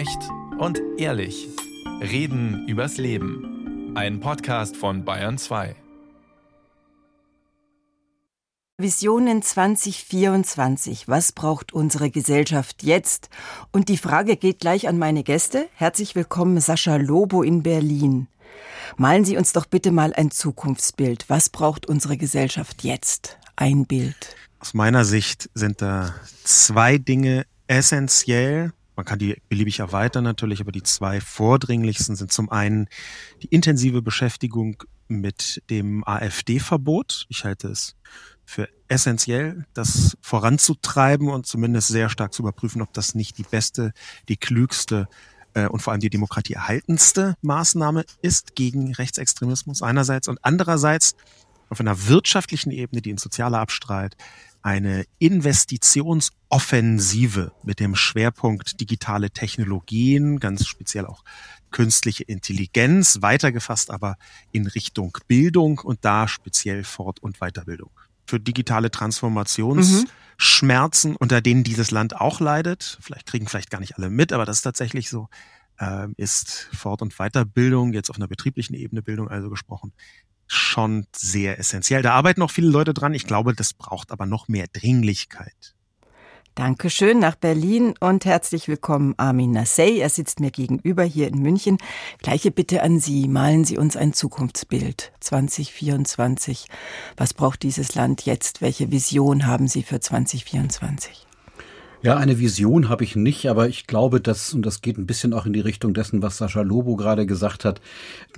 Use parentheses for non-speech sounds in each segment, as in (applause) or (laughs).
Echt und ehrlich. Reden übers Leben. Ein Podcast von Bayern 2. Visionen 2024. Was braucht unsere Gesellschaft jetzt? Und die Frage geht gleich an meine Gäste. Herzlich willkommen, Sascha Lobo in Berlin. Malen Sie uns doch bitte mal ein Zukunftsbild. Was braucht unsere Gesellschaft jetzt? Ein Bild. Aus meiner Sicht sind da zwei Dinge essentiell. Man kann die beliebig erweitern natürlich, aber die zwei vordringlichsten sind zum einen die intensive Beschäftigung mit dem AfD-Verbot. Ich halte es für essentiell, das voranzutreiben und zumindest sehr stark zu überprüfen, ob das nicht die beste, die klügste äh, und vor allem die demokratieerhaltendste Maßnahme ist gegen Rechtsextremismus einerseits und andererseits auf einer wirtschaftlichen Ebene, die in sozialer Abstreit, eine Investitionsoffensive mit dem Schwerpunkt digitale Technologien, ganz speziell auch künstliche Intelligenz, weitergefasst aber in Richtung Bildung und da speziell Fort- und Weiterbildung. Für digitale Transformationsschmerzen, mhm. unter denen dieses Land auch leidet, vielleicht kriegen vielleicht gar nicht alle mit, aber das ist tatsächlich so, äh, ist Fort- und Weiterbildung, jetzt auf einer betrieblichen Ebene Bildung also gesprochen, schon sehr essentiell. Da arbeiten auch viele Leute dran. Ich glaube, das braucht aber noch mehr Dringlichkeit. Dankeschön nach Berlin und herzlich willkommen Armin Nassey. Er sitzt mir gegenüber hier in München. Gleiche Bitte an Sie. Malen Sie uns ein Zukunftsbild 2024. Was braucht dieses Land jetzt? Welche Vision haben Sie für 2024? Ja, eine Vision habe ich nicht, aber ich glaube, dass, und das geht ein bisschen auch in die Richtung dessen, was Sascha Lobo gerade gesagt hat,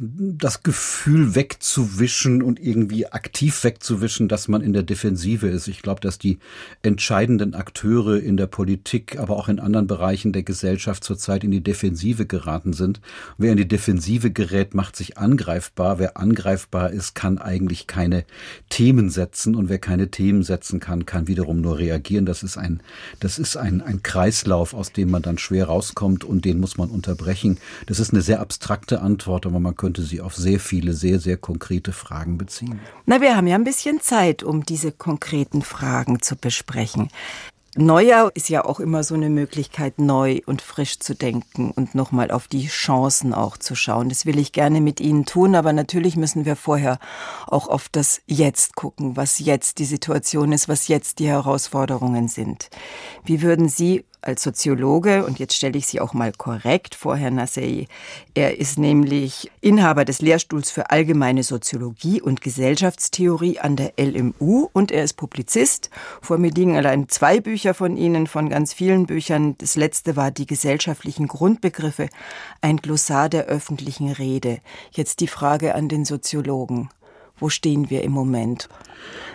das Gefühl wegzuwischen und irgendwie aktiv wegzuwischen, dass man in der Defensive ist. Ich glaube, dass die entscheidenden Akteure in der Politik, aber auch in anderen Bereichen der Gesellschaft zurzeit in die Defensive geraten sind. wer in die Defensive gerät, macht sich angreifbar. Wer angreifbar ist, kann eigentlich keine Themen setzen und wer keine Themen setzen kann, kann wiederum nur reagieren. Das ist ein, das ist ist ein, ein Kreislauf, aus dem man dann schwer rauskommt und den muss man unterbrechen. Das ist eine sehr abstrakte Antwort, aber man könnte sie auf sehr viele, sehr, sehr konkrete Fragen beziehen. Na, wir haben ja ein bisschen Zeit, um diese konkreten Fragen zu besprechen. Neujahr ist ja auch immer so eine Möglichkeit, neu und frisch zu denken und nochmal auf die Chancen auch zu schauen. Das will ich gerne mit Ihnen tun, aber natürlich müssen wir vorher auch auf das Jetzt gucken, was jetzt die Situation ist, was jetzt die Herausforderungen sind. Wie würden Sie als Soziologe, und jetzt stelle ich Sie auch mal korrekt vor, Herr Nassei, er ist nämlich Inhaber des Lehrstuhls für allgemeine Soziologie und Gesellschaftstheorie an der LMU und er ist Publizist. Vor mir liegen allein zwei Bücher von Ihnen, von ganz vielen Büchern. Das letzte war Die gesellschaftlichen Grundbegriffe, ein Glossar der öffentlichen Rede. Jetzt die Frage an den Soziologen. Wo stehen wir im Moment?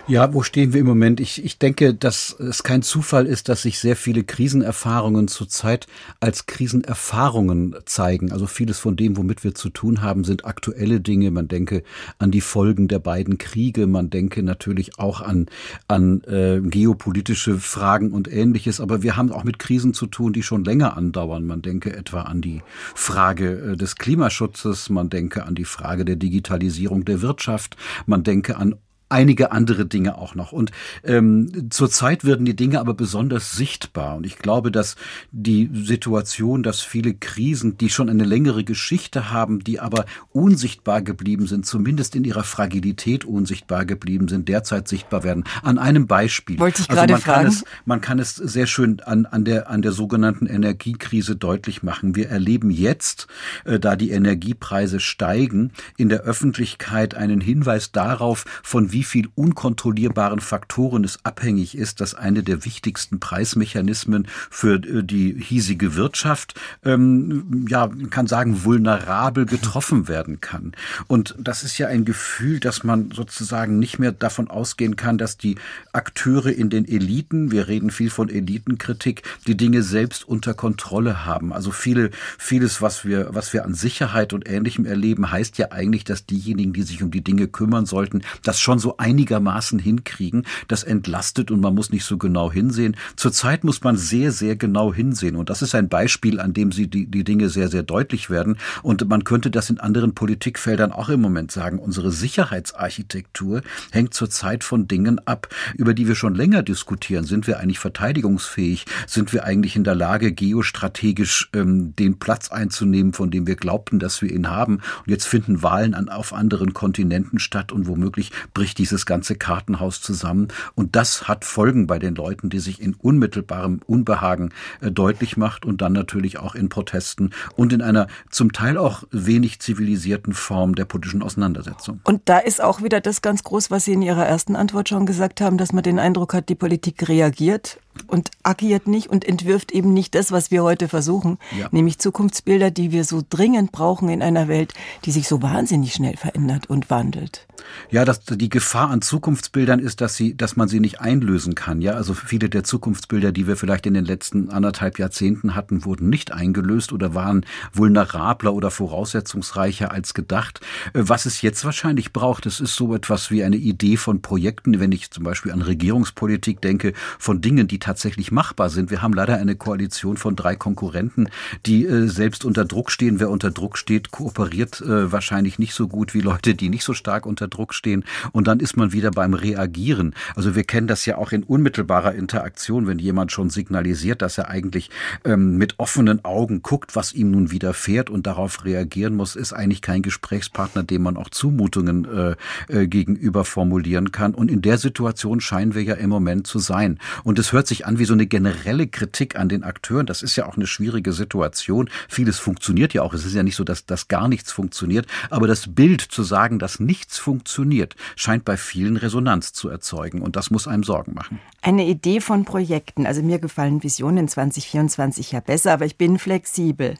Ja, wo stehen wir im Moment? Ich, ich denke, dass es kein Zufall ist, dass sich sehr viele Krisenerfahrungen zurzeit als Krisenerfahrungen zeigen. Also vieles von dem, womit wir zu tun haben, sind aktuelle Dinge. Man denke an die Folgen der beiden Kriege. Man denke natürlich auch an, an äh, geopolitische Fragen und ähnliches. Aber wir haben auch mit Krisen zu tun, die schon länger andauern. Man denke etwa an die Frage äh, des Klimaschutzes. Man denke an die Frage der Digitalisierung der Wirtschaft. Man denke an einige andere Dinge auch noch. Und ähm, zurzeit werden die Dinge aber besonders sichtbar. Und ich glaube, dass die Situation, dass viele Krisen, die schon eine längere Geschichte haben, die aber unsichtbar geblieben sind, zumindest in ihrer Fragilität unsichtbar geblieben sind, derzeit sichtbar werden. An einem Beispiel. Wollte ich also gerade man fragen. Kann es, man kann es sehr schön an, an, der, an der sogenannten Energiekrise deutlich machen. Wir erleben jetzt, äh, da die Energiepreise steigen, in der Öffentlichkeit einen Hinweis darauf, von wie wie viel unkontrollierbaren Faktoren es abhängig ist, dass eine der wichtigsten Preismechanismen für äh, die hiesige Wirtschaft, ähm, ja, man kann sagen, vulnerabel getroffen werden kann. Und das ist ja ein Gefühl, dass man sozusagen nicht mehr davon ausgehen kann, dass die Akteure in den Eliten, wir reden viel von Elitenkritik, die Dinge selbst unter Kontrolle haben. Also viele, vieles, was wir, was wir an Sicherheit und Ähnlichem erleben, heißt ja eigentlich, dass diejenigen, die sich um die Dinge kümmern sollten, das schon so so einigermaßen hinkriegen. Das entlastet und man muss nicht so genau hinsehen. Zurzeit muss man sehr, sehr genau hinsehen. Und das ist ein Beispiel, an dem sie die, die Dinge sehr, sehr deutlich werden. Und man könnte das in anderen Politikfeldern auch im Moment sagen. Unsere Sicherheitsarchitektur hängt zurzeit von Dingen ab, über die wir schon länger diskutieren. Sind wir eigentlich verteidigungsfähig? Sind wir eigentlich in der Lage, geostrategisch ähm, den Platz einzunehmen, von dem wir glaubten, dass wir ihn haben? Und jetzt finden Wahlen an, auf anderen Kontinenten statt und womöglich bricht dieses ganze Kartenhaus zusammen. Und das hat Folgen bei den Leuten, die sich in unmittelbarem Unbehagen äh, deutlich macht und dann natürlich auch in Protesten und in einer zum Teil auch wenig zivilisierten Form der politischen Auseinandersetzung. Und da ist auch wieder das ganz groß, was Sie in Ihrer ersten Antwort schon gesagt haben, dass man den Eindruck hat, die Politik reagiert und agiert nicht und entwirft eben nicht das, was wir heute versuchen, ja. nämlich Zukunftsbilder, die wir so dringend brauchen in einer Welt, die sich so wahnsinnig schnell verändert und wandelt. Ja, dass die Gefahr an Zukunftsbildern ist, dass sie, dass man sie nicht einlösen kann. Ja, also viele der Zukunftsbilder, die wir vielleicht in den letzten anderthalb Jahrzehnten hatten, wurden nicht eingelöst oder waren vulnerabler oder voraussetzungsreicher als gedacht. Äh, was es jetzt wahrscheinlich braucht, das ist so etwas wie eine Idee von Projekten, wenn ich zum Beispiel an Regierungspolitik denke, von Dingen, die tatsächlich machbar sind. Wir haben leider eine Koalition von drei Konkurrenten, die äh, selbst unter Druck stehen. Wer unter Druck steht, kooperiert äh, wahrscheinlich nicht so gut wie Leute, die nicht so stark unter Druck stehen. Und dann ist man wieder beim Reagieren. Also wir kennen das ja auch in unmittelbarer Interaktion, wenn jemand schon signalisiert, dass er eigentlich ähm, mit offenen Augen guckt, was ihm nun widerfährt und darauf reagieren muss, ist eigentlich kein Gesprächspartner, dem man auch Zumutungen äh, äh, gegenüber formulieren kann. Und in der Situation scheinen wir ja im Moment zu sein. Und es hört sich sich an wie so eine generelle Kritik an den Akteuren. Das ist ja auch eine schwierige Situation. Vieles funktioniert ja auch. Es ist ja nicht so, dass, dass gar nichts funktioniert. Aber das Bild zu sagen, dass nichts funktioniert, scheint bei vielen Resonanz zu erzeugen. Und das muss einem Sorgen machen. Eine Idee von Projekten. Also mir gefallen Visionen 2024 ja besser, aber ich bin flexibel.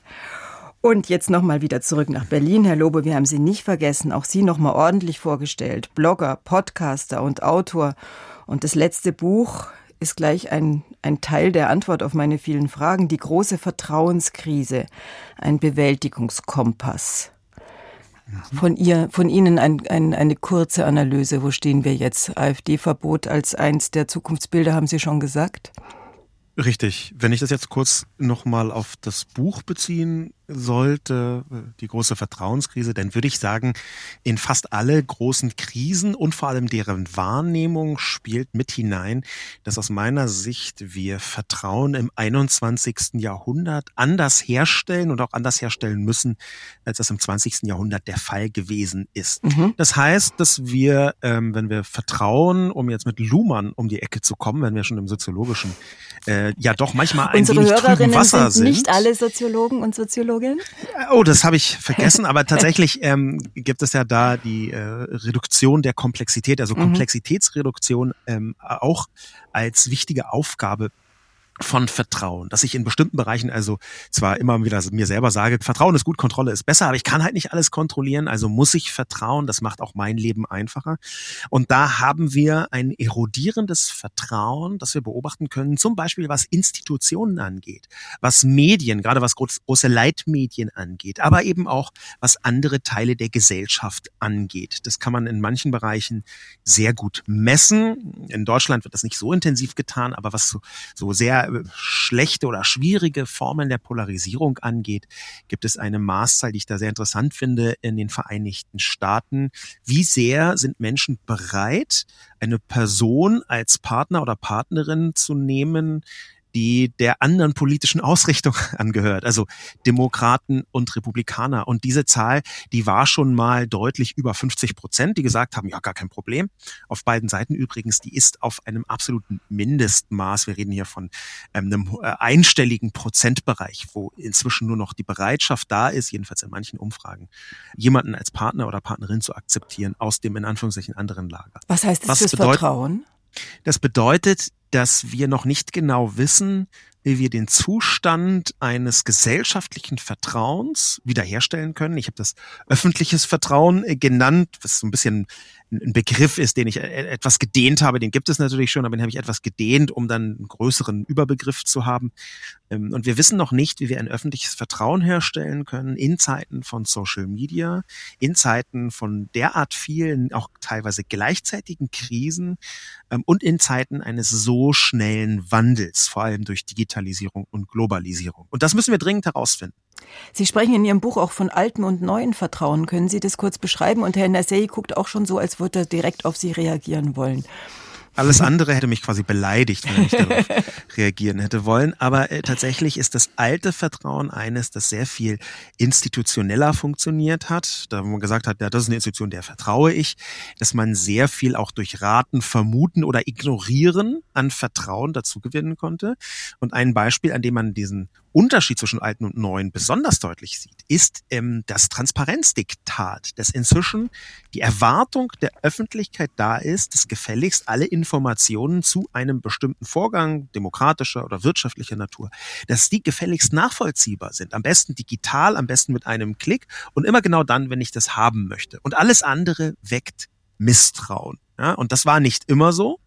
Und jetzt nochmal wieder zurück nach Berlin. Herr Lobe, wir haben Sie nicht vergessen, auch Sie nochmal ordentlich vorgestellt. Blogger, Podcaster und Autor. Und das letzte Buch, ist gleich ein, ein Teil der Antwort auf meine vielen Fragen. Die große Vertrauenskrise, ein Bewältigungskompass. Von, ihr, von Ihnen ein, ein, eine kurze Analyse. Wo stehen wir jetzt? AfD-Verbot als eins der Zukunftsbilder, haben Sie schon gesagt? Richtig. Wenn ich das jetzt kurz nochmal auf das Buch beziehen sollte, die große Vertrauenskrise, dann würde ich sagen, in fast alle großen Krisen und vor allem deren Wahrnehmung spielt mit hinein, dass aus meiner Sicht wir Vertrauen im 21. Jahrhundert anders herstellen und auch anders herstellen müssen, als das im 20. Jahrhundert der Fall gewesen ist. Mhm. Das heißt, dass wir, ähm, wenn wir Vertrauen, um jetzt mit Luhmann um die Ecke zu kommen, wenn wir schon im soziologischen, äh, ja doch manchmal ein Unsere wenig Hörerinnen Wasser sind nicht alle Soziologen und Soziologen Psychologin? Oh, das habe ich vergessen, aber tatsächlich (laughs) ähm, gibt es ja da die äh, Reduktion der Komplexität, also mhm. Komplexitätsreduktion ähm, auch als wichtige Aufgabe von Vertrauen, dass ich in bestimmten Bereichen also zwar immer wieder mir selber sage, Vertrauen ist gut, Kontrolle ist besser, aber ich kann halt nicht alles kontrollieren, also muss ich vertrauen, das macht auch mein Leben einfacher. Und da haben wir ein erodierendes Vertrauen, das wir beobachten können, zum Beispiel was Institutionen angeht, was Medien, gerade was große Leitmedien angeht, aber eben auch was andere Teile der Gesellschaft angeht. Das kann man in manchen Bereichen sehr gut messen. In Deutschland wird das nicht so intensiv getan, aber was so, so sehr schlechte oder schwierige Formen der Polarisierung angeht, gibt es eine Maßzahl, die ich da sehr interessant finde, in den Vereinigten Staaten. Wie sehr sind Menschen bereit, eine Person als Partner oder Partnerin zu nehmen, die der anderen politischen Ausrichtung (laughs) angehört, also Demokraten und Republikaner. Und diese Zahl, die war schon mal deutlich über 50 Prozent, die gesagt haben, ja, gar kein Problem. Auf beiden Seiten übrigens, die ist auf einem absoluten Mindestmaß. Wir reden hier von ähm, einem äh, einstelligen Prozentbereich, wo inzwischen nur noch die Bereitschaft da ist, jedenfalls in manchen Umfragen, jemanden als Partner oder Partnerin zu akzeptieren aus dem in Anführungszeichen anderen Lager. Was heißt das Was fürs Vertrauen? Das bedeutet, dass wir noch nicht genau wissen, wie wir den Zustand eines gesellschaftlichen Vertrauens wiederherstellen können. Ich habe das öffentliches Vertrauen äh, genannt, was so ein bisschen ein Begriff ist, den ich äh, etwas gedehnt habe. Den gibt es natürlich schon, aber den habe ich etwas gedehnt, um dann einen größeren Überbegriff zu haben. Ähm, und wir wissen noch nicht, wie wir ein öffentliches Vertrauen herstellen können in Zeiten von Social Media, in Zeiten von derart vielen, auch teilweise gleichzeitigen Krisen ähm, und in Zeiten eines so schnellen Wandels, vor allem durch Digitalisierung und Globalisierung. Und das müssen wir dringend herausfinden. Sie sprechen in Ihrem Buch auch von alten und neuen Vertrauen. Können Sie das kurz beschreiben? Und Herr Nassei guckt auch schon so, als würde er direkt auf Sie reagieren wollen. Alles (laughs) andere hätte mich quasi beleidigt, wenn ich darauf (laughs) reagieren hätte wollen. Aber äh, tatsächlich ist das alte Vertrauen eines, das sehr viel institutioneller funktioniert hat. Da wo man gesagt hat, ja, das ist eine Institution, der vertraue ich, dass man sehr viel auch durch Raten, Vermuten oder Ignorieren an Vertrauen dazu gewinnen konnte. Und ein Beispiel, an dem man diesen Unterschied zwischen alten und neuen besonders deutlich sieht, ist ähm, das Transparenzdiktat, dass inzwischen die Erwartung der Öffentlichkeit da ist, dass gefälligst alle Informationen zu einem bestimmten Vorgang, demokratischer oder wirtschaftlicher Natur, dass die gefälligst nachvollziehbar sind. Am besten digital, am besten mit einem Klick und immer genau dann, wenn ich das haben möchte. Und alles andere weckt Misstrauen. Ja, und das war nicht immer so.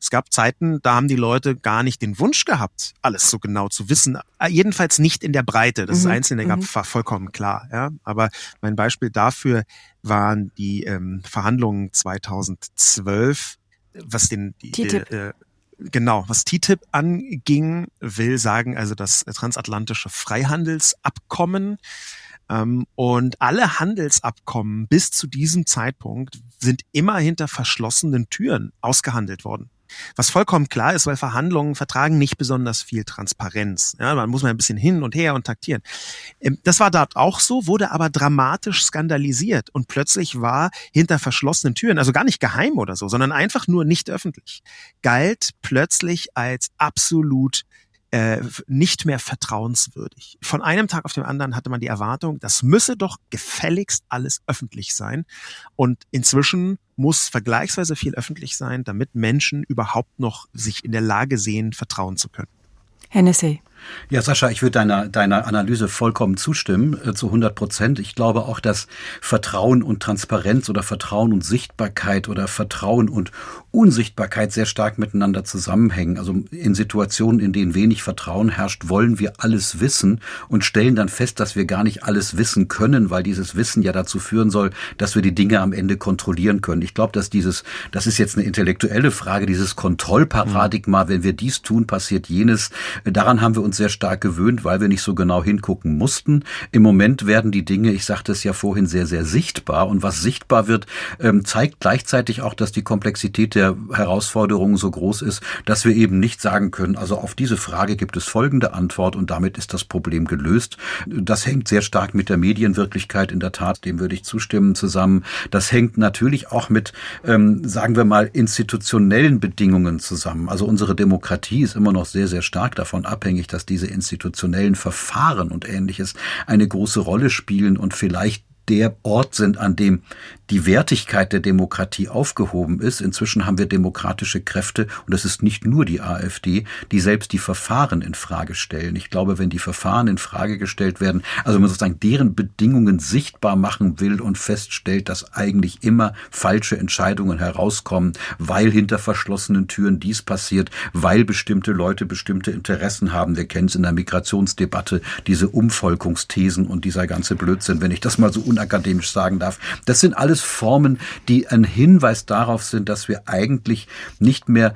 Es gab Zeiten, da haben die Leute gar nicht den Wunsch gehabt, alles so genau zu wissen. Äh, jedenfalls nicht in der Breite. Das mhm. Einzelne gab, mhm. war vollkommen klar. Ja, aber mein Beispiel dafür waren die ähm, Verhandlungen 2012, was den TTIP. Äh, Genau, was TTIP anging, will sagen, also das transatlantische Freihandelsabkommen ähm, und alle Handelsabkommen bis zu diesem Zeitpunkt sind immer hinter verschlossenen Türen ausgehandelt worden. Was vollkommen klar ist, weil Verhandlungen vertragen nicht besonders viel Transparenz. Ja, man muss mal ein bisschen hin und her und taktieren. Ähm, das war dort auch so, wurde aber dramatisch skandalisiert und plötzlich war hinter verschlossenen Türen, also gar nicht geheim oder so, sondern einfach nur nicht öffentlich, galt plötzlich als absolut äh, nicht mehr vertrauenswürdig. Von einem Tag auf den anderen hatte man die Erwartung, das müsse doch gefälligst alles öffentlich sein. Und inzwischen muss vergleichsweise viel öffentlich sein, damit Menschen überhaupt noch sich in der Lage sehen, vertrauen zu können. Hennessy. Ja, Sascha, ich würde deiner, deiner Analyse vollkommen zustimmen, äh, zu 100 Prozent. Ich glaube auch, dass Vertrauen und Transparenz oder Vertrauen und Sichtbarkeit oder Vertrauen und Unsichtbarkeit sehr stark miteinander zusammenhängen. Also in Situationen, in denen wenig Vertrauen herrscht, wollen wir alles wissen und stellen dann fest, dass wir gar nicht alles wissen können, weil dieses Wissen ja dazu führen soll, dass wir die Dinge am Ende kontrollieren können. Ich glaube, dass dieses, das ist jetzt eine intellektuelle Frage, dieses Kontrollparadigma, wenn wir dies tun, passiert jenes. Daran haben wir uns sehr stark gewöhnt, weil wir nicht so genau hingucken mussten. Im Moment werden die Dinge, ich sagte es ja vorhin, sehr, sehr sichtbar. Und was sichtbar wird, ähm, zeigt gleichzeitig auch, dass die Komplexität der Herausforderungen so groß ist, dass wir eben nicht sagen können, also auf diese Frage gibt es folgende Antwort und damit ist das Problem gelöst. Das hängt sehr stark mit der Medienwirklichkeit in der Tat, dem würde ich zustimmen, zusammen. Das hängt natürlich auch mit, ähm, sagen wir mal, institutionellen Bedingungen zusammen. Also unsere Demokratie ist immer noch sehr, sehr stark davon abhängig, dass diese institutionellen Verfahren und ähnliches eine große Rolle spielen und vielleicht der Ort sind, an dem die Wertigkeit der Demokratie aufgehoben ist. Inzwischen haben wir demokratische Kräfte und das ist nicht nur die AfD, die selbst die Verfahren in Frage stellen. Ich glaube, wenn die Verfahren in Frage gestellt werden, also wenn man sozusagen deren Bedingungen sichtbar machen will und feststellt, dass eigentlich immer falsche Entscheidungen herauskommen, weil hinter verschlossenen Türen dies passiert, weil bestimmte Leute bestimmte Interessen haben. Wir kennen es in der Migrationsdebatte, diese Umvolkungsthesen und dieser ganze Blödsinn, wenn ich das mal so unakademisch sagen darf. Das sind alles Formen, die ein Hinweis darauf sind, dass wir eigentlich nicht mehr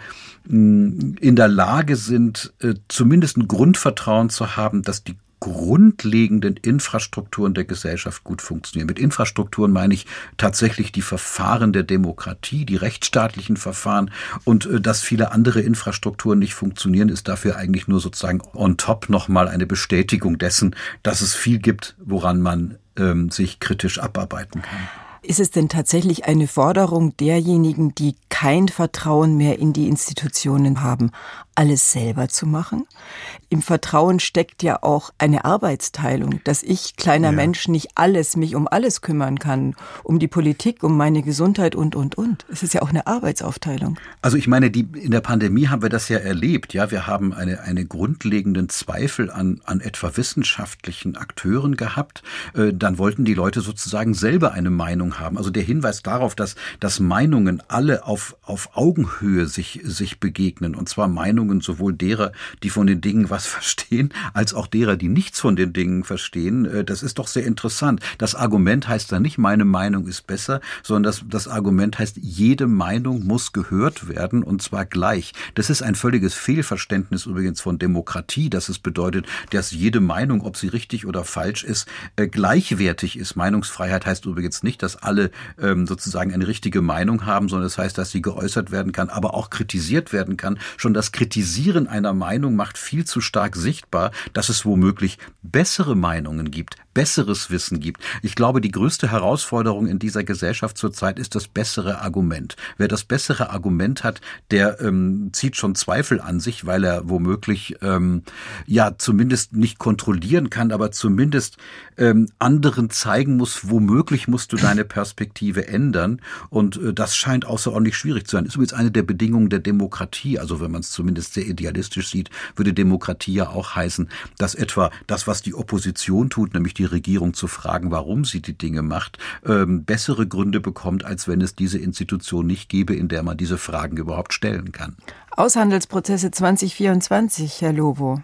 mm, in der Lage sind, äh, zumindest ein Grundvertrauen zu haben, dass die grundlegenden Infrastrukturen der Gesellschaft gut funktionieren. Mit Infrastrukturen meine ich tatsächlich die Verfahren der Demokratie, die rechtsstaatlichen Verfahren und äh, dass viele andere Infrastrukturen nicht funktionieren, ist dafür eigentlich nur sozusagen on top nochmal eine Bestätigung dessen, dass es viel gibt, woran man ähm, sich kritisch abarbeiten kann. Ist es denn tatsächlich eine Forderung derjenigen, die kein Vertrauen mehr in die Institutionen haben, alles selber zu machen? Im Vertrauen steckt ja auch eine Arbeitsteilung, dass ich, kleiner ja. Mensch, nicht alles, mich um alles kümmern kann, um die Politik, um meine Gesundheit und, und, und. Es ist ja auch eine Arbeitsaufteilung. Also ich meine, die, in der Pandemie haben wir das ja erlebt. Ja, wir haben eine, eine grundlegenden Zweifel an, an etwa wissenschaftlichen Akteuren gehabt. Äh, dann wollten die Leute sozusagen selber eine Meinung Meinung haben. Also der Hinweis darauf, dass, dass Meinungen alle auf, auf Augenhöhe sich, sich begegnen. Und zwar Meinungen sowohl derer, die von den Dingen was (laughs) verstehen, als auch derer, die nichts von den Dingen verstehen. Äh, das ist doch sehr interessant. Das Argument heißt da nicht, meine Meinung ist besser, sondern das, das Argument heißt, jede Meinung muss gehört werden und zwar gleich. Das ist ein völliges Fehlverständnis übrigens von Demokratie, dass es bedeutet, dass jede Meinung, ob sie richtig oder falsch ist, äh, gleichwertig ist. Meinungsfreiheit heißt übrigens nicht, dass alle ähm, sozusagen eine richtige Meinung haben, sondern das heißt, dass sie geäußert werden kann, aber auch kritisiert werden kann. Schon das Kritisieren einer Meinung macht viel zu stark sichtbar, dass es womöglich bessere Meinungen gibt, besseres Wissen gibt. Ich glaube, die größte Herausforderung in dieser Gesellschaft zurzeit ist das bessere Argument. Wer das bessere Argument hat, der ähm, zieht schon Zweifel an sich, weil er womöglich ähm, ja zumindest nicht kontrollieren kann, aber zumindest ähm, anderen zeigen muss, womöglich musst du deine Perspektive ändern. Und äh, das scheint außerordentlich schwierig zu sein. Ist übrigens eine der Bedingungen der Demokratie. Also wenn man es zumindest sehr idealistisch sieht, würde Demokratie ja auch heißen, dass etwa das, was die Opposition tut, nämlich die Regierung zu fragen, warum sie die Dinge macht, ähm, bessere Gründe bekommt, als wenn es diese Institution nicht gäbe, in der man diese Fragen überhaupt stellen kann. Aushandelsprozesse 2024, Herr Lobo.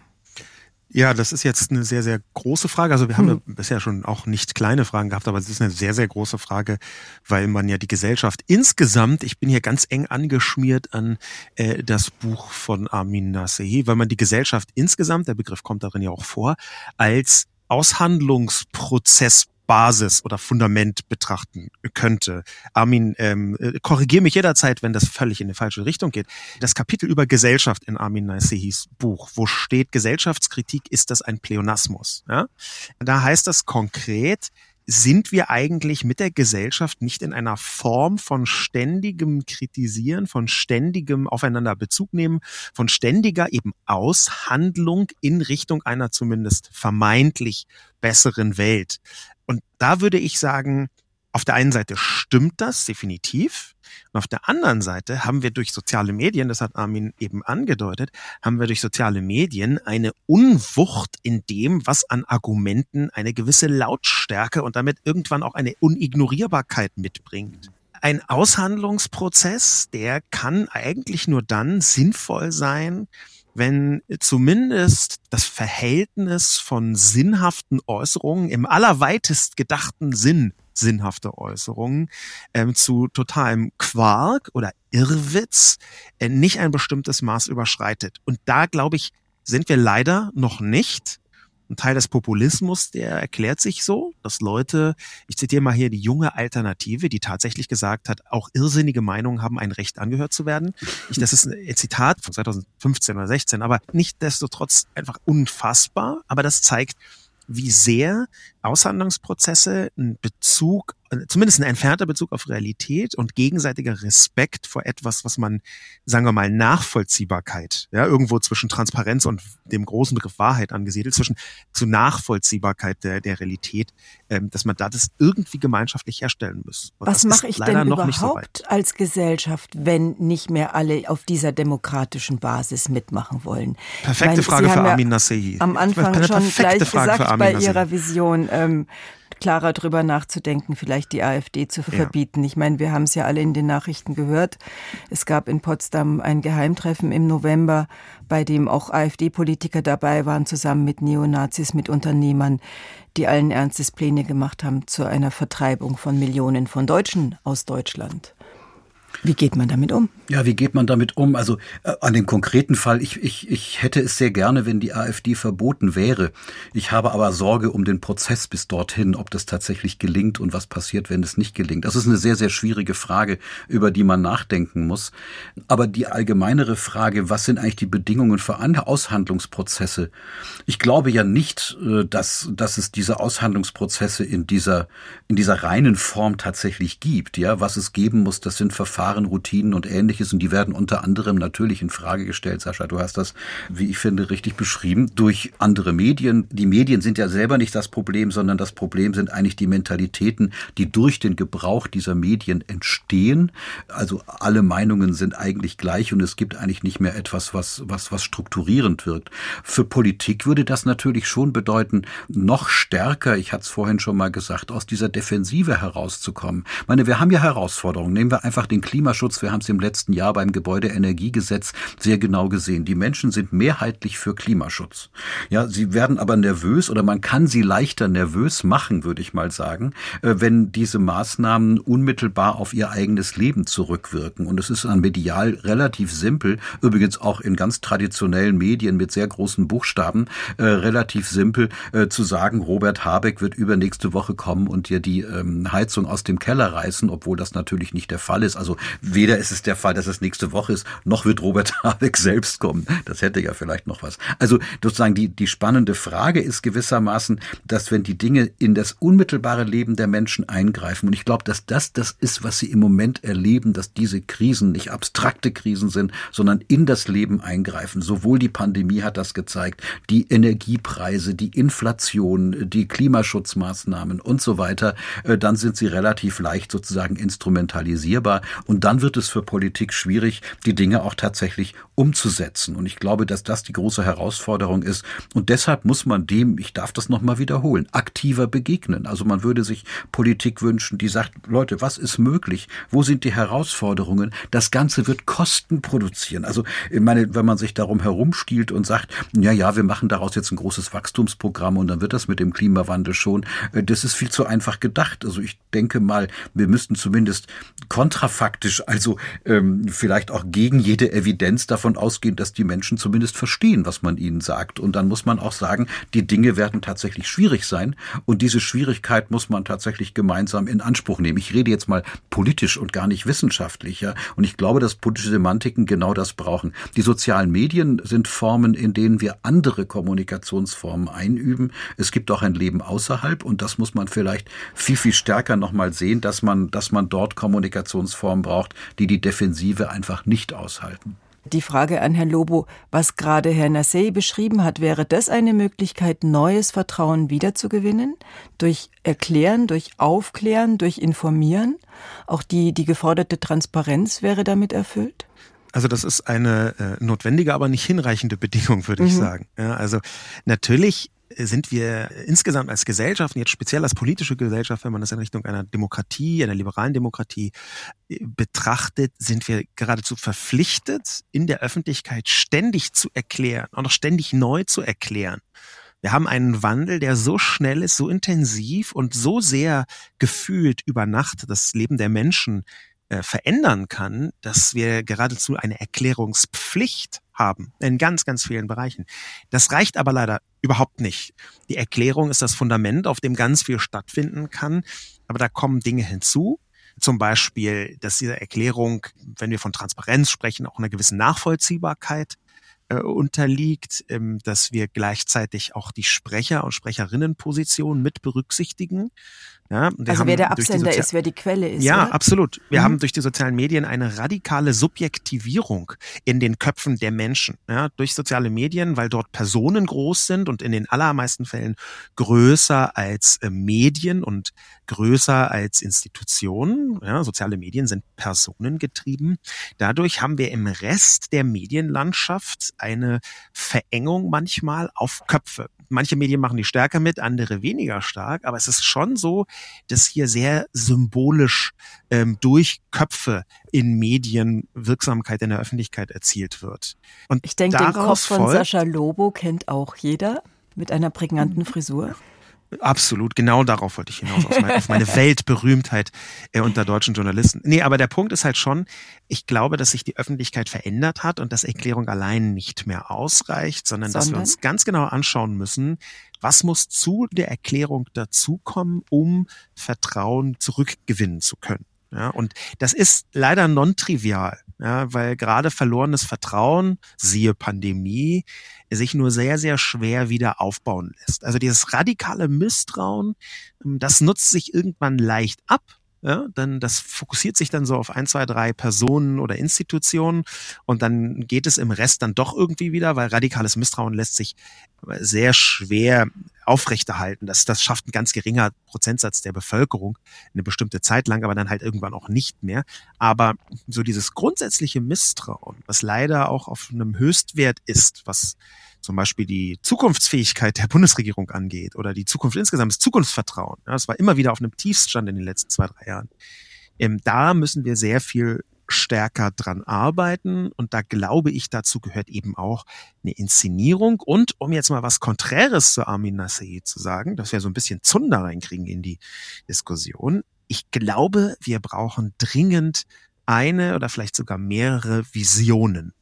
Ja, das ist jetzt eine sehr, sehr große Frage. Also wir haben hm. ja bisher schon auch nicht kleine Fragen gehabt, aber es ist eine sehr, sehr große Frage, weil man ja die Gesellschaft insgesamt, ich bin hier ganz eng angeschmiert an äh, das Buch von Armin Nasehi, weil man die Gesellschaft insgesamt, der Begriff kommt darin ja auch vor, als Aushandlungsprozess Basis oder Fundament betrachten könnte. Armin, ähm, äh, korrigier mich jederzeit, wenn das völlig in die falsche Richtung geht. Das Kapitel über Gesellschaft in Armin Naisehis Buch, wo steht Gesellschaftskritik, ist das ein Pleonasmus? Ja? Da heißt das konkret, sind wir eigentlich mit der Gesellschaft nicht in einer Form von ständigem Kritisieren, von ständigem Aufeinander Bezug nehmen, von ständiger eben Aushandlung in Richtung einer zumindest vermeintlich besseren Welt. Und da würde ich sagen, auf der einen Seite stimmt das definitiv. Und auf der anderen Seite haben wir durch soziale Medien, das hat Armin eben angedeutet, haben wir durch soziale Medien eine Unwucht in dem, was an Argumenten eine gewisse Lautstärke und damit irgendwann auch eine Unignorierbarkeit mitbringt. Ein Aushandlungsprozess, der kann eigentlich nur dann sinnvoll sein, wenn zumindest das Verhältnis von sinnhaften Äußerungen im allerweitest gedachten Sinn sinnhafte Äußerungen ähm, zu totalem Quark oder Irrwitz äh, nicht ein bestimmtes Maß überschreitet. Und da, glaube ich, sind wir leider noch nicht. Ein Teil des Populismus, der erklärt sich so, dass Leute, ich zitiere mal hier die junge Alternative, die tatsächlich gesagt hat, auch irrsinnige Meinungen haben ein Recht angehört zu werden. Ich, das ist ein Zitat von 2015 oder 16, aber nicht desto trotz einfach unfassbar. Aber das zeigt, wie sehr Aushandlungsprozesse einen Bezug, zumindest ein entfernter Bezug auf Realität und gegenseitiger Respekt vor etwas, was man, sagen wir mal, Nachvollziehbarkeit, ja, irgendwo zwischen Transparenz und dem großen Begriff Wahrheit angesiedelt, zwischen zu Nachvollziehbarkeit der, der Realität, ähm, dass man da das irgendwie gemeinschaftlich herstellen muss. Und was mache ich denn überhaupt so als Gesellschaft, wenn nicht mehr alle auf dieser demokratischen Basis mitmachen wollen? Perfekte meine, Frage für Armin Nasehi. Am Anfang schon gleich Frage gesagt bei Ihrer Vision, ähm, klarer drüber nachzudenken, vielleicht die AfD zu verbieten. Ja. Ich meine, wir haben es ja alle in den Nachrichten gehört. Es gab in Potsdam ein Geheimtreffen im November, bei dem auch AfD-Politiker dabei waren, zusammen mit Neonazis, mit Unternehmern, die allen Ernstes Pläne gemacht haben zu einer Vertreibung von Millionen von Deutschen aus Deutschland. Wie geht man damit um? Ja, wie geht man damit um? Also äh, an dem konkreten Fall, ich, ich, ich hätte es sehr gerne, wenn die AfD verboten wäre. Ich habe aber Sorge um den Prozess bis dorthin, ob das tatsächlich gelingt und was passiert, wenn es nicht gelingt. Das ist eine sehr, sehr schwierige Frage, über die man nachdenken muss. Aber die allgemeinere Frage, was sind eigentlich die Bedingungen für Aushandlungsprozesse? Ich glaube ja nicht, äh, dass, dass es diese Aushandlungsprozesse in dieser, in dieser reinen Form tatsächlich gibt. Ja, was es geben muss, das sind Verfahren, Verfahren, und ähnliches. Und die werden unter anderem natürlich in Frage gestellt. Sascha, du hast das, wie ich finde, richtig beschrieben, durch andere Medien. Die Medien sind ja selber nicht das Problem, sondern das Problem sind eigentlich die Mentalitäten, die durch den Gebrauch dieser Medien entstehen. Also alle Meinungen sind eigentlich gleich und es gibt eigentlich nicht mehr etwas, was, was, was strukturierend wirkt. Für Politik würde das natürlich schon bedeuten, noch stärker, ich hatte es vorhin schon mal gesagt, aus dieser Defensive herauszukommen. Ich meine, wir haben ja Herausforderungen. Nehmen wir einfach den Klimaschutz. Wir haben es im letzten Jahr beim Gebäudeenergiegesetz sehr genau gesehen. Die Menschen sind mehrheitlich für Klimaschutz. Ja, sie werden aber nervös oder man kann sie leichter nervös machen, würde ich mal sagen, äh, wenn diese Maßnahmen unmittelbar auf ihr eigenes Leben zurückwirken. Und es ist an medial relativ simpel, übrigens auch in ganz traditionellen Medien mit sehr großen Buchstaben, äh, relativ simpel äh, zu sagen, Robert Habeck wird übernächste Woche kommen und dir die ähm, Heizung aus dem Keller reißen, obwohl das natürlich nicht der Fall ist. Also weder ist es der Fall, dass es nächste Woche ist, noch wird Robert (laughs) Habeck selbst kommen. Das hätte ja vielleicht noch was. Also sozusagen die, die spannende Frage ist gewissermaßen, dass wenn die Dinge in das unmittelbare Leben der Menschen eingreifen, und ich glaube, dass das das ist, was sie im Moment erleben, dass diese Krisen nicht abstrakte Krisen sind, sondern in das Leben eingreifen. Sowohl die Pandemie hat das gezeigt, die Energiepreise, die Inflation, die Klimaschutzmaßnahmen und so weiter, äh, dann sind sie relativ leicht sozusagen instrumentalisierbar und dann wird es für Politik schwierig, die Dinge auch tatsächlich umzusetzen. Und ich glaube, dass das die große Herausforderung ist. Und deshalb muss man dem, ich darf das nochmal wiederholen, aktiver begegnen. Also man würde sich Politik wünschen, die sagt, Leute, was ist möglich? Wo sind die Herausforderungen? Das Ganze wird Kosten produzieren. Also, ich meine, wenn man sich darum herumstiehlt und sagt, ja, ja, wir machen daraus jetzt ein großes Wachstumsprogramm und dann wird das mit dem Klimawandel schon, äh, das ist viel zu einfach gedacht. Also ich denke mal, wir müssten zumindest kontrafaktisch, also ähm, vielleicht auch gegen jede Evidenz davon ausgehen, dass die Menschen zumindest verstehen, was man ihnen sagt. Und dann muss man auch sagen, die Dinge werden tatsächlich schwierig sein und diese Schwierigkeit muss man tatsächlich gemeinsam in Anspruch nehmen. Ich rede jetzt mal politisch und gar nicht wissenschaftlich. Ja? Und ich glaube, dass politische Semantiken genau das brauchen. Die sozialen Medien sind Formen, in denen wir andere Kommunikationsformen einüben. Es gibt auch ein Leben außerhalb und das muss man vielleicht viel, viel stärker nochmal sehen, dass man, dass man dort Kommunikationsformen braucht, die die Defensive einfach nicht aushalten. Die Frage an Herrn Lobo, was gerade Herr Nassei beschrieben hat, wäre das eine Möglichkeit, neues Vertrauen wiederzugewinnen? Durch Erklären, durch Aufklären, durch Informieren? Auch die, die geforderte Transparenz wäre damit erfüllt? Also das ist eine äh, notwendige, aber nicht hinreichende Bedingung, würde mhm. ich sagen. Ja, also natürlich sind wir insgesamt als Gesellschaft, jetzt speziell als politische Gesellschaft, wenn man das in Richtung einer Demokratie, einer liberalen Demokratie äh, betrachtet, sind wir geradezu verpflichtet, in der Öffentlichkeit ständig zu erklären und auch ständig neu zu erklären. Wir haben einen Wandel, der so schnell ist, so intensiv und so sehr gefühlt über Nacht das Leben der Menschen äh, verändern kann, dass wir geradezu eine Erklärungspflicht haben in ganz, ganz vielen Bereichen. Das reicht aber leider überhaupt nicht. Die Erklärung ist das Fundament, auf dem ganz viel stattfinden kann, aber da kommen Dinge hinzu. Zum Beispiel, dass diese Erklärung, wenn wir von Transparenz sprechen, auch einer gewissen Nachvollziehbarkeit äh, unterliegt, ähm, dass wir gleichzeitig auch die Sprecher- und Sprecherinnenposition mit berücksichtigen. Ja, also wer der Absender ist, wer die Quelle ist. Ja, oder? absolut. Wir mhm. haben durch die sozialen Medien eine radikale Subjektivierung in den Köpfen der Menschen. Ja, durch soziale Medien, weil dort Personen groß sind und in den allermeisten Fällen größer als äh, Medien und größer als Institutionen. Ja, soziale Medien sind personengetrieben. Dadurch haben wir im Rest der Medienlandschaft eine Verengung manchmal auf Köpfe manche Medien machen die stärker mit, andere weniger stark, aber es ist schon so, dass hier sehr symbolisch ähm, durch Köpfe in Medien Wirksamkeit in der Öffentlichkeit erzielt wird. Und ich denke, den Kopf von Sascha Lobo kennt auch jeder mit einer prägnanten Frisur. Absolut, genau darauf wollte ich hinaus, auf meine, auf meine (laughs) Weltberühmtheit äh, unter deutschen Journalisten. Nee, aber der Punkt ist halt schon, ich glaube, dass sich die Öffentlichkeit verändert hat und dass Erklärung allein nicht mehr ausreicht, sondern, sondern? dass wir uns ganz genau anschauen müssen, was muss zu der Erklärung dazukommen, um Vertrauen zurückgewinnen zu können. Ja, und das ist leider non-trivial, ja, weil gerade verlorenes Vertrauen, siehe Pandemie, sich nur sehr, sehr schwer wieder aufbauen lässt. Also dieses radikale Misstrauen, ähm, das nutzt sich irgendwann leicht ab. Ja, dann das fokussiert sich dann so auf ein, zwei, drei Personen oder Institutionen und dann geht es im Rest dann doch irgendwie wieder, weil radikales Misstrauen lässt sich sehr schwer aufrechterhalten. Das, das schafft ein ganz geringer Prozentsatz der Bevölkerung eine bestimmte Zeit lang, aber dann halt irgendwann auch nicht mehr. Aber so dieses grundsätzliche Misstrauen, was leider auch auf einem Höchstwert ist, was zum Beispiel die Zukunftsfähigkeit der Bundesregierung angeht oder die Zukunft insgesamt, das Zukunftsvertrauen. Ja, das war immer wieder auf einem Tiefstand in den letzten zwei, drei Jahren. Ähm, da müssen wir sehr viel stärker dran arbeiten. Und da glaube ich, dazu gehört eben auch eine Inszenierung. Und um jetzt mal was Konträres zu Armin Nassei zu sagen, dass wir so ein bisschen Zunder reinkriegen in die Diskussion. Ich glaube, wir brauchen dringend eine oder vielleicht sogar mehrere Visionen.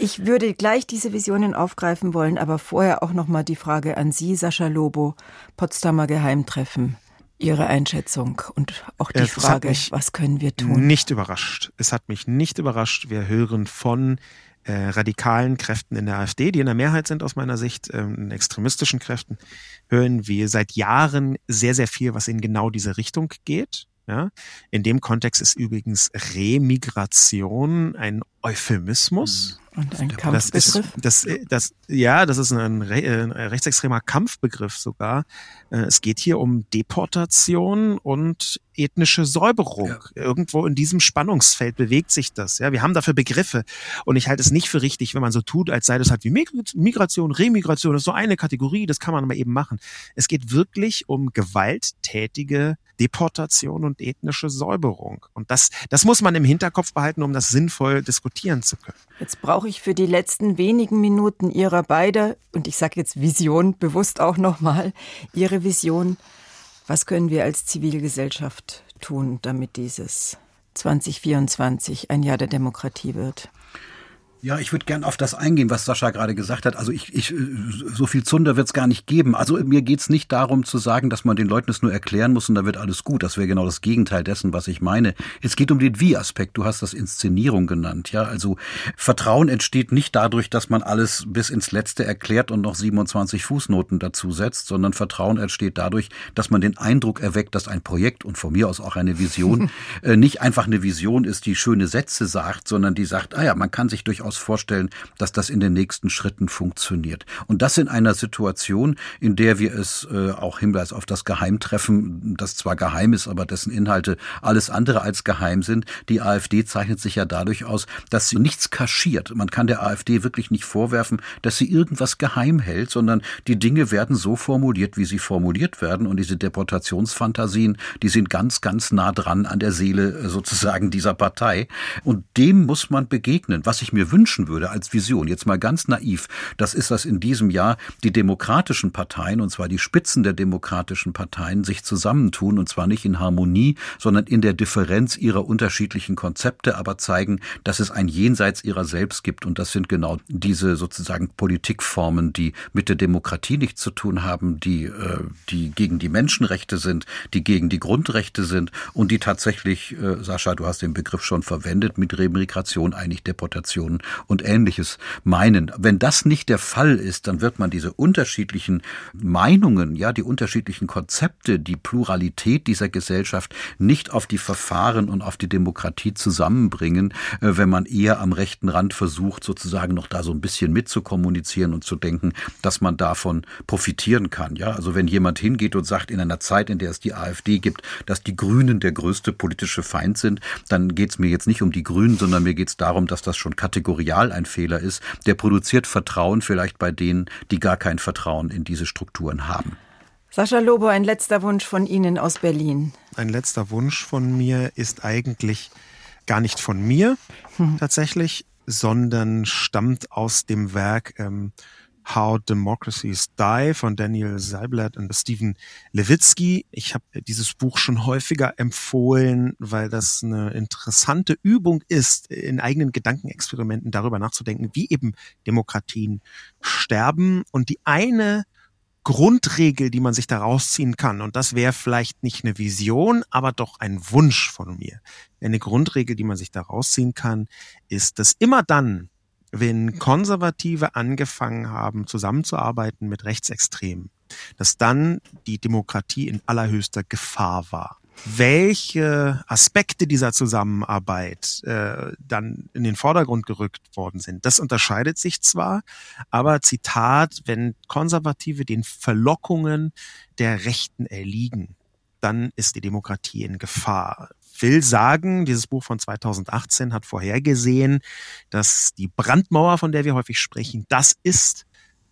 Ich würde gleich diese Visionen aufgreifen wollen, aber vorher auch noch mal die Frage an Sie, Sascha Lobo, Potsdamer Geheimtreffen. Ihre Einschätzung und auch die es Frage, was können wir tun? Nicht überrascht. Es hat mich nicht überrascht. Wir hören von äh, radikalen Kräften in der AfD, die in der Mehrheit sind aus meiner Sicht, ähm, extremistischen Kräften, hören wir seit Jahren sehr, sehr viel, was in genau diese Richtung geht. Ja? In dem Kontext ist übrigens Remigration ein Euphemismus. Mhm. Und ein Kampfbegriff? Das, ist, das, das, ja, das ist ein, ein rechtsextremer Kampfbegriff sogar. Äh, es geht hier um Deportation und ethnische Säuberung. Ja. Irgendwo in diesem Spannungsfeld bewegt sich das. Ja, wir haben dafür Begriffe. Und ich halte es nicht für richtig, wenn man so tut, als sei das halt wie Migration, Remigration. Das ist so eine Kategorie, das kann man mal eben machen. Es geht wirklich um gewalttätige Deportation und ethnische Säuberung. Und das, das muss man im Hinterkopf behalten, um das sinnvoll diskutieren zu können. Jetzt brauche ich für die letzten wenigen Minuten Ihrer beide, und ich sage jetzt Vision bewusst auch nochmal, Ihre Vision. Was können wir als Zivilgesellschaft tun, damit dieses 2024 ein Jahr der Demokratie wird? Ja, ich würde gern auf das eingehen, was Sascha gerade gesagt hat. Also ich, ich so viel Zunder wird es gar nicht geben. Also mir geht's nicht darum zu sagen, dass man den Leuten es nur erklären muss und dann wird alles gut. Das wäre genau das Gegenteil dessen, was ich meine. Es geht um den Wie-Aspekt. Du hast das Inszenierung genannt. Ja, also Vertrauen entsteht nicht dadurch, dass man alles bis ins Letzte erklärt und noch 27 Fußnoten dazu setzt, sondern Vertrauen entsteht dadurch, dass man den Eindruck erweckt, dass ein Projekt und von mir aus auch eine Vision (laughs) äh, nicht einfach eine Vision ist, die schöne Sätze sagt, sondern die sagt, ah ja, man kann sich durchaus durchaus vorstellen, dass das in den nächsten Schritten funktioniert. Und das in einer Situation, in der wir es äh, auch Hinweis auf das Geheimtreffen, das zwar geheim ist, aber dessen Inhalte alles andere als geheim sind. Die AfD zeichnet sich ja dadurch aus, dass sie nichts kaschiert. Man kann der AfD wirklich nicht vorwerfen, dass sie irgendwas geheim hält, sondern die Dinge werden so formuliert, wie sie formuliert werden. Und diese Deportationsfantasien, die sind ganz, ganz nah dran an der Seele äh, sozusagen dieser Partei. Und dem muss man begegnen. Was ich mir wünsche, wünschen würde als Vision, jetzt mal ganz naiv, das ist, dass in diesem Jahr die demokratischen Parteien, und zwar die Spitzen der demokratischen Parteien, sich zusammentun, und zwar nicht in Harmonie, sondern in der Differenz ihrer unterschiedlichen Konzepte, aber zeigen, dass es ein Jenseits ihrer selbst gibt. Und das sind genau diese sozusagen Politikformen, die mit der Demokratie nichts zu tun haben, die, äh, die gegen die Menschenrechte sind, die gegen die Grundrechte sind und die tatsächlich, äh, Sascha, du hast den Begriff schon verwendet, mit Remigration eigentlich Deportationen und ähnliches meinen. Wenn das nicht der Fall ist, dann wird man diese unterschiedlichen Meinungen, ja, die unterschiedlichen Konzepte, die Pluralität dieser Gesellschaft nicht auf die Verfahren und auf die Demokratie zusammenbringen, äh, wenn man eher am rechten Rand versucht, sozusagen noch da so ein bisschen mitzukommunizieren und zu denken, dass man davon profitieren kann. Ja, also wenn jemand hingeht und sagt, in einer Zeit, in der es die AfD gibt, dass die Grünen der größte politische Feind sind, dann geht es mir jetzt nicht um die Grünen, sondern mir geht es darum, dass das schon kategorisch Tutorial ein Fehler ist, der produziert Vertrauen vielleicht bei denen, die gar kein Vertrauen in diese Strukturen haben. Sascha Lobo, ein letzter Wunsch von Ihnen aus Berlin. Ein letzter Wunsch von mir ist eigentlich gar nicht von mir hm. tatsächlich, sondern stammt aus dem Werk ähm, How Democracies Die von Daniel Seiblatt und Stephen Levitsky. Ich habe dieses Buch schon häufiger empfohlen, weil das eine interessante Übung ist, in eigenen Gedankenexperimenten darüber nachzudenken, wie eben Demokratien sterben. Und die eine Grundregel, die man sich daraus ziehen kann, und das wäre vielleicht nicht eine Vision, aber doch ein Wunsch von mir. Eine Grundregel, die man sich daraus ziehen kann, ist, dass immer dann, wenn Konservative angefangen haben, zusammenzuarbeiten mit Rechtsextremen, dass dann die Demokratie in allerhöchster Gefahr war. welche Aspekte dieser Zusammenarbeit äh, dann in den Vordergrund gerückt worden sind, das unterscheidet sich zwar, aber Zitat, wenn Konservative den Verlockungen der Rechten erliegen, dann ist die Demokratie in Gefahr. Will sagen, dieses Buch von 2018 hat vorhergesehen, dass die Brandmauer, von der wir häufig sprechen, das ist,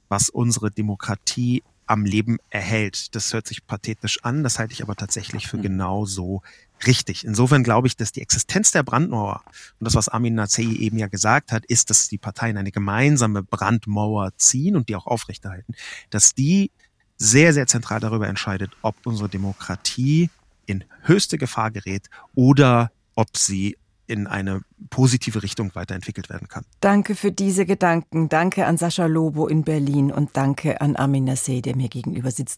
was unsere Demokratie am Leben erhält. Das hört sich pathetisch an, das halte ich aber tatsächlich für hm. genau so richtig. Insofern glaube ich, dass die Existenz der Brandmauer und das, was Amin Nazei eben ja gesagt hat, ist, dass die Parteien eine gemeinsame Brandmauer ziehen und die auch aufrechterhalten, dass die sehr, sehr zentral darüber entscheidet, ob unsere Demokratie in höchste Gefahr gerät oder ob sie in eine positive Richtung weiterentwickelt werden kann. Danke für diese Gedanken. Danke an Sascha Lobo in Berlin und danke an Armin Nasseh, der mir gegenüber sitzt.